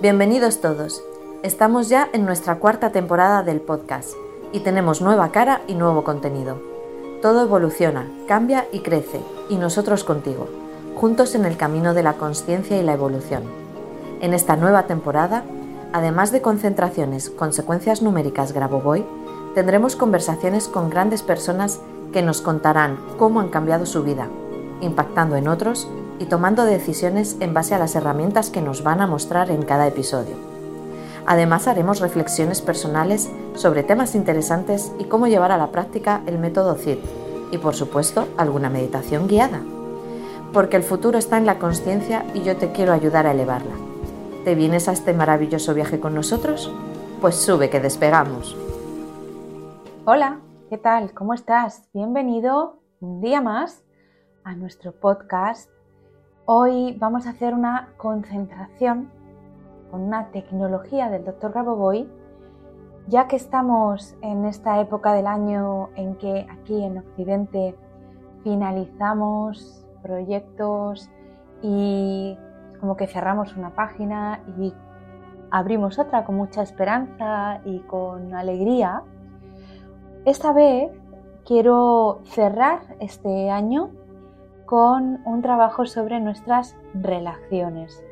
Bienvenidos todos. Estamos ya en nuestra cuarta temporada del podcast y tenemos nueva cara y nuevo contenido. Todo evoluciona, cambia y crece, y nosotros contigo, juntos en el camino de la conciencia y la evolución. En esta nueva temporada, además de concentraciones, consecuencias numéricas Grabovoi, tendremos conversaciones con grandes personas que nos contarán cómo han cambiado su vida, impactando en otros y tomando decisiones en base a las herramientas que nos van a mostrar en cada episodio. Además haremos reflexiones personales sobre temas interesantes y cómo llevar a la práctica el método CID y por supuesto alguna meditación guiada. Porque el futuro está en la conciencia y yo te quiero ayudar a elevarla. ¿Te vienes a este maravilloso viaje con nosotros? Pues sube que despegamos. Hola, ¿qué tal? ¿Cómo estás? Bienvenido un día más a nuestro podcast. Hoy vamos a hacer una concentración con una tecnología del Dr. Gaboboy, ya que estamos en esta época del año en que aquí en Occidente finalizamos proyectos y como que cerramos una página y abrimos otra con mucha esperanza y con alegría esta vez quiero cerrar este año con un trabajo sobre nuestras relaciones.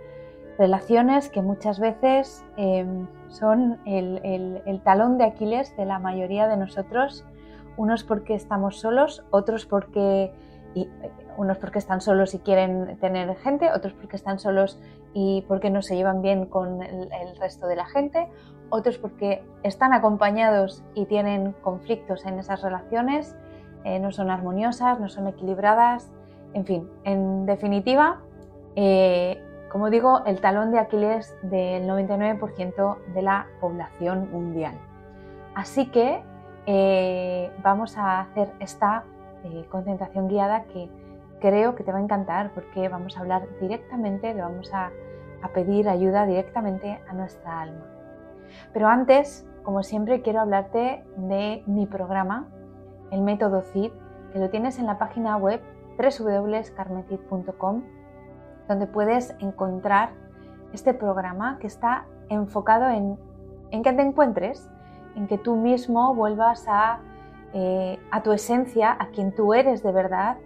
Relaciones que muchas veces em, son el, talón de Aquiles de la mayoría de nosotros, unos porque estamos solos, otros porque, unos porque están solos y quieren tener gente, otros porque están solos y porque no se llevan bien con el resto de la gente, otros porque están acompañados y tienen conflictos en esas relaciones, eh, no son armoniosas, no son equilibradas, en fin, en definitiva, eh, como digo, el talón de Aquiles del 99% de la población mundial. Así que eh, vamos a hacer esta concentración guiada que creo que te va a encantar porque vamos a hablar directamente, le vamos a pedir ayuda directamente a nuestra alma. Pero antes, como siempre, quiero hablarte de mi programa, el método CID, que lo tienes en la página web www.carmencid.com, donde puedes encontrar este programa que está enfocado en, que te encuentres, en que tú mismo vuelvas a, eh, tu esencia, a quien tú eres de verdad,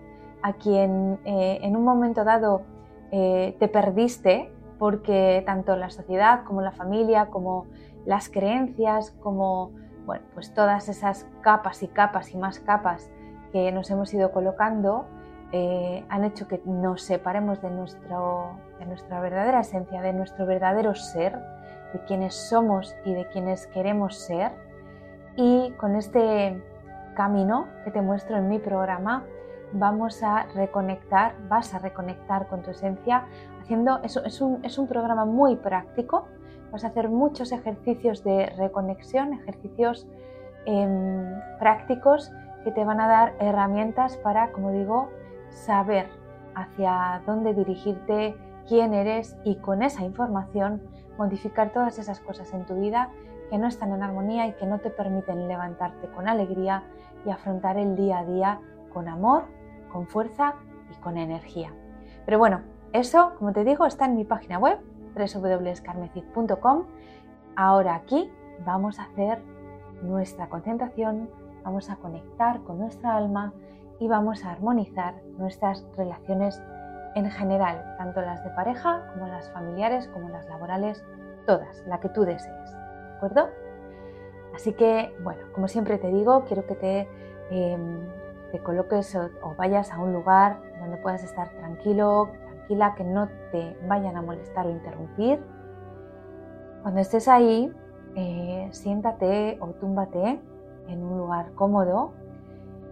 a quien eh, en un momento dado eh, te perdiste porque tanto la sociedad como la familia, como las creencias, como bueno, pues todas esas capas y capas y más capas que nos hemos ido colocando, eh, han hecho que nos separemos de, nuestro, de nuestra verdadera esencia, de nuestro verdadero ser, de quienes somos y de quienes queremos ser. Y con este camino que te muestro en mi programa, vamos a reconectar, vas a reconectar con tu esencia, haciendo, es un, es un programa muy práctico, Vas a hacer muchos ejercicios de reconexión, ejercicios em, prácticos que te van a dar herramientas para, como digo, saber hacia dónde dirigirte, quién eres y con esa información modificar todas esas cosas en tu vida que no están en armonía y que no te permiten levantarte con alegría y afrontar el día a día con amor, con fuerza y con energía. Pero bueno, eso, como te digo, está en mi página web www.carmecid.com. Ahora aquí vamos a hacer nuestra concentración, vamos a conectar con nuestra alma y vamos a armonizar nuestras relaciones en general, tanto las de pareja como las familiares, como las laborales, todas, la que tú desees. ¿De acuerdo? Así que, bueno, como siempre te digo, quiero que te, em, te coloques o, vayas a un lugar donde puedas estar tranquilo, que no te vayan a molestar o interrumpir. Cuando estés ahí, eh, siéntate o túmbate en un lugar cómodo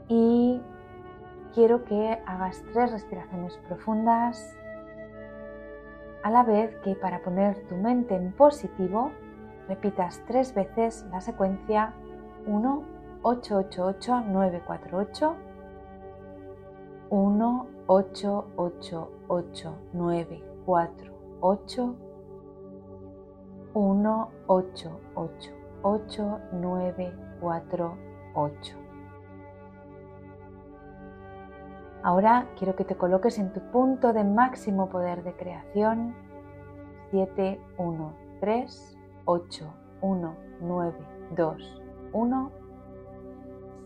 y quiero que hagas tres respiraciones profundas a la vez que para poner tu mente en positivo repitas tres veces la secuencia 1 888 948 1 8 8 8 9 4 8 1 8 8 Ahora quiero que te coloques en tu punto de máximo poder de creación. 7 1 3, 8, 1, 9, 2, 1,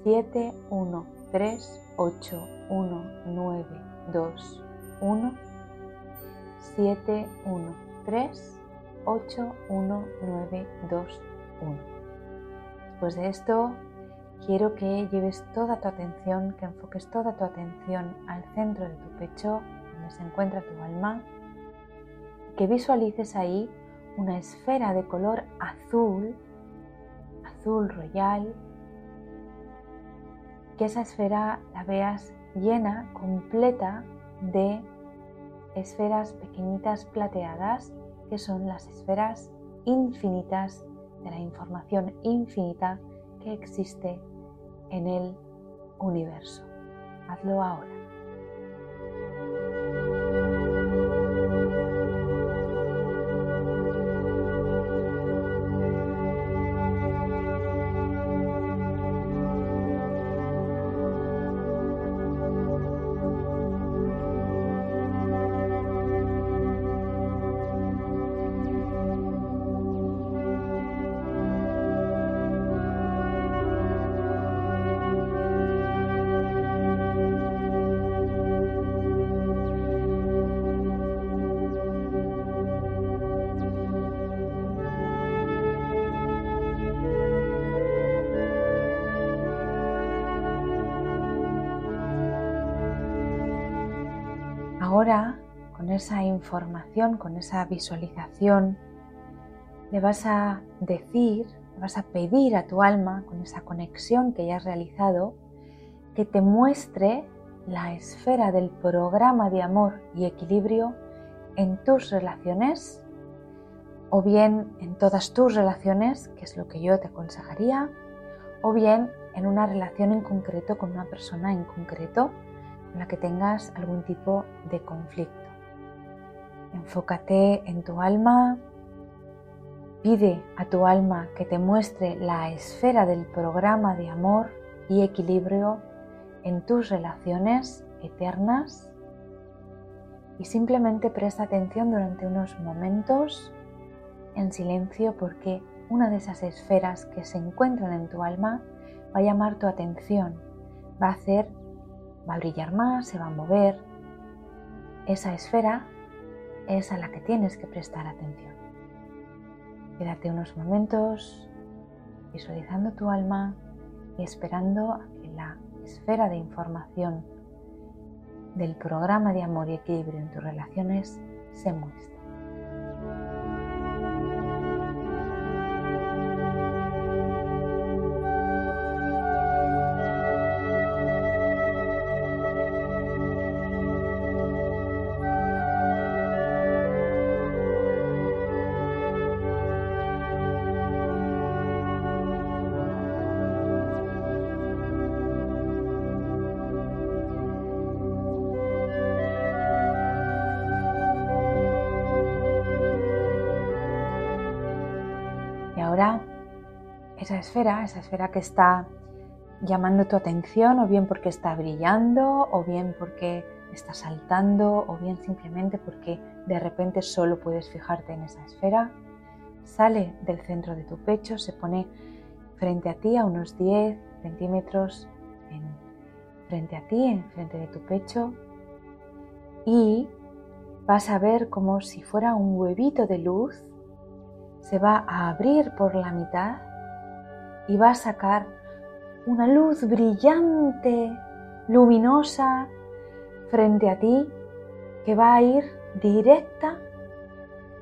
7, 1, 3, 8, 1, 9, 2, 1, 7, 1, 3, 8, 1, 9, 2, 1. Después de esto, quiero que lleves toda tu atención, que enfoques toda tu atención al centro de tu pecho, donde se encuentra tu alma, que visualices ahí una esfera de color azul, azul royal, que esa esfera la veas llena, completa de esferas pequeñitas plateadas, que son las esferas infinitas de la información infinita que existe en el universo. Hazlo ahora. Ahora, con esa información, con esa visualización, le vas a decir, le vas a pedir a tu alma, con esa conexión que ya has realizado, que te muestre la esfera del programa de amor y equilibrio en tus relaciones o bien en todas tus relaciones, que es lo que yo te aconsejaría, o bien en una relación en concreto con una persona en concreto en la que tengas algún tipo de conflicto. Enfócate en tu alma, pide a tu alma que te muestre la esfera del programa de amor y equilibrio en tus relaciones eternas y simplemente presta atención durante unos momentos en silencio porque una de esas esferas que se encuentran en tu alma va a llamar tu atención, va a hacer va a brillar más, se va a mover. Esa esfera es a la que tienes que prestar atención. Quédate unos momentos visualizando tu alma y esperando a que la esfera de información del programa de amor y equilibrio en tus relaciones se muestre. Ahora esa esfera, esa esfera que está llamando tu atención, o bien porque está brillando, o bien porque está saltando, o bien simplemente porque de repente solo puedes fijarte en esa esfera, sale del centro de tu pecho, se pone frente a ti a unos 10 centímetros frente a ti, en frente de tu pecho, y vas a ver como si fuera un huevito de luz se va a abrir por la mitad y va a sacar una luz brillante, luminosa, frente a ti, que va a ir directa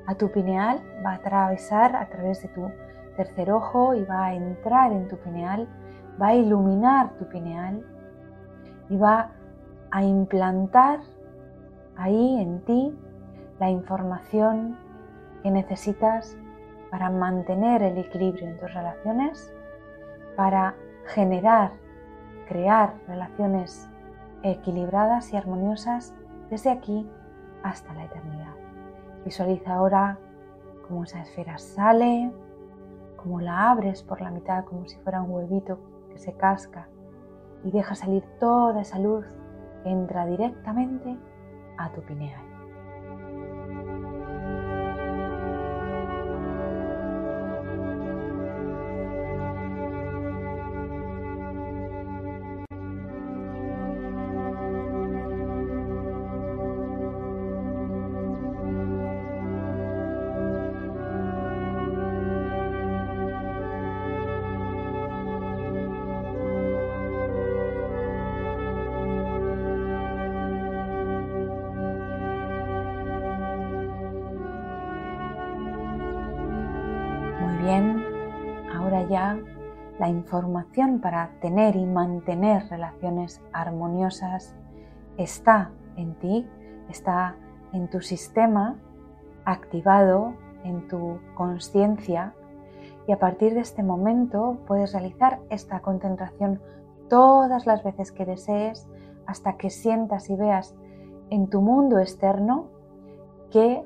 a tu pineal, va a atravesar a través de tu tercer ojo y va a entrar en tu pineal, va a iluminar tu pineal y va a implantar ahí en ti la información que necesitas para mantener el equilibrio en tus relaciones, para generar, crear relaciones equilibradas y armoniosas desde aquí hasta la eternidad. Visualiza ahora cómo esa esfera sale, cómo la abres por la mitad como si fuera un huevito que se casca y deja salir toda esa luz que entra directamente a tu pineal. Ya la información para tener y mantener relaciones armoniosas está en ti, está en tu sistema activado, en tu conciencia. Y a partir de este momento puedes realizar esta concentración todas las veces que desees hasta que sientas y veas en tu mundo externo que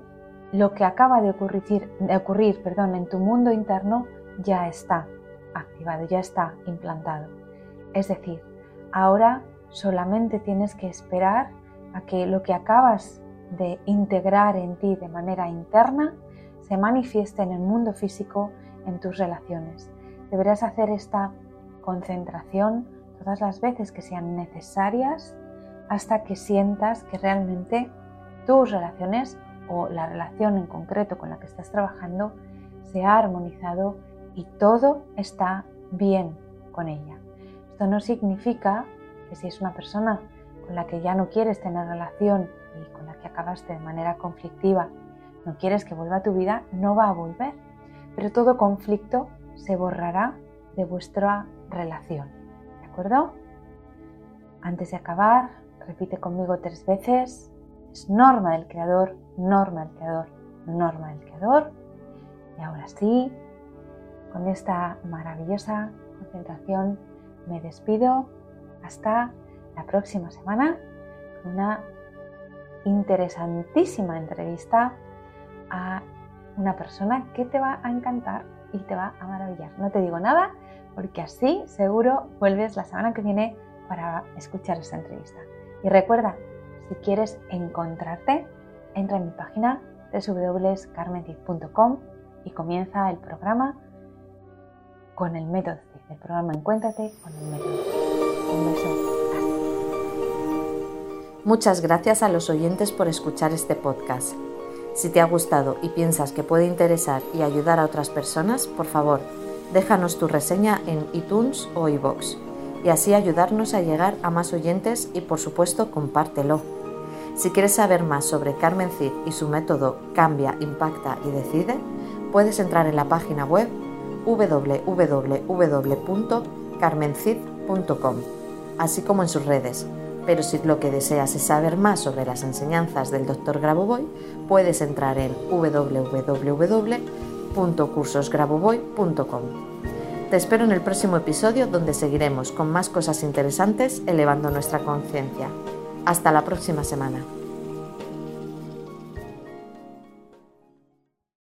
lo que acaba de ocurrir, ocurrir perdón, en tu mundo interno ya está activado, ya está implantado. Es decir, ahora solamente tienes que esperar a que lo que acabas de integrar en ti de manera interna se manifieste en el mundo físico, en tus relaciones. Deberás hacer esta concentración todas las veces que sean necesarias hasta que sientas que realmente tus relaciones o la relación en concreto con la que estás trabajando se ha armonizado y todo está bien con ella. Esto no significa que si es una persona con la que ya no quieres tener relación y con la que acabaste de manera conflictiva, no quieres que vuelva a tu vida, no va a volver. Pero todo conflicto se borrará de vuestra relación. ¿De acuerdo? Antes de acabar, repite conmigo tres veces. Es norma del creador, norma del creador, norma del creador. Y ahora sí, con esta maravillosa concentración me despido hasta la próxima semana con una interesantísima entrevista a una persona que te va a encantar y te va a maravillar. No te digo nada porque así seguro vuelves la semana que viene para escuchar esta entrevista. Y recuerda, si quieres encontrarte, entra en mi página www.carmentic.com y comienza el programa con el método El programa Encuéntrate con el método Un beso. Muchas gracias a los oyentes por escuchar este podcast. Si te ha gustado y piensas que puede interesar y ayudar a otras personas, por favor, déjanos tu reseña en iTunes o iVoox y así ayudarnos a llegar a más oyentes y por supuesto compártelo. Si quieres saber más sobre Carmen Cid y su método Cambia, Impacta y Decide, puedes entrar en la página web www.carmencid.com, así como en sus redes pero si lo que deseas es saber más sobre las enseñanzas del Dr. Grabovoi, puedes entrar en www.cursosgrabovoi.com. Te espero en el próximo episodio donde seguiremos con más cosas interesantes elevando nuestra conciencia. Hasta la próxima semana.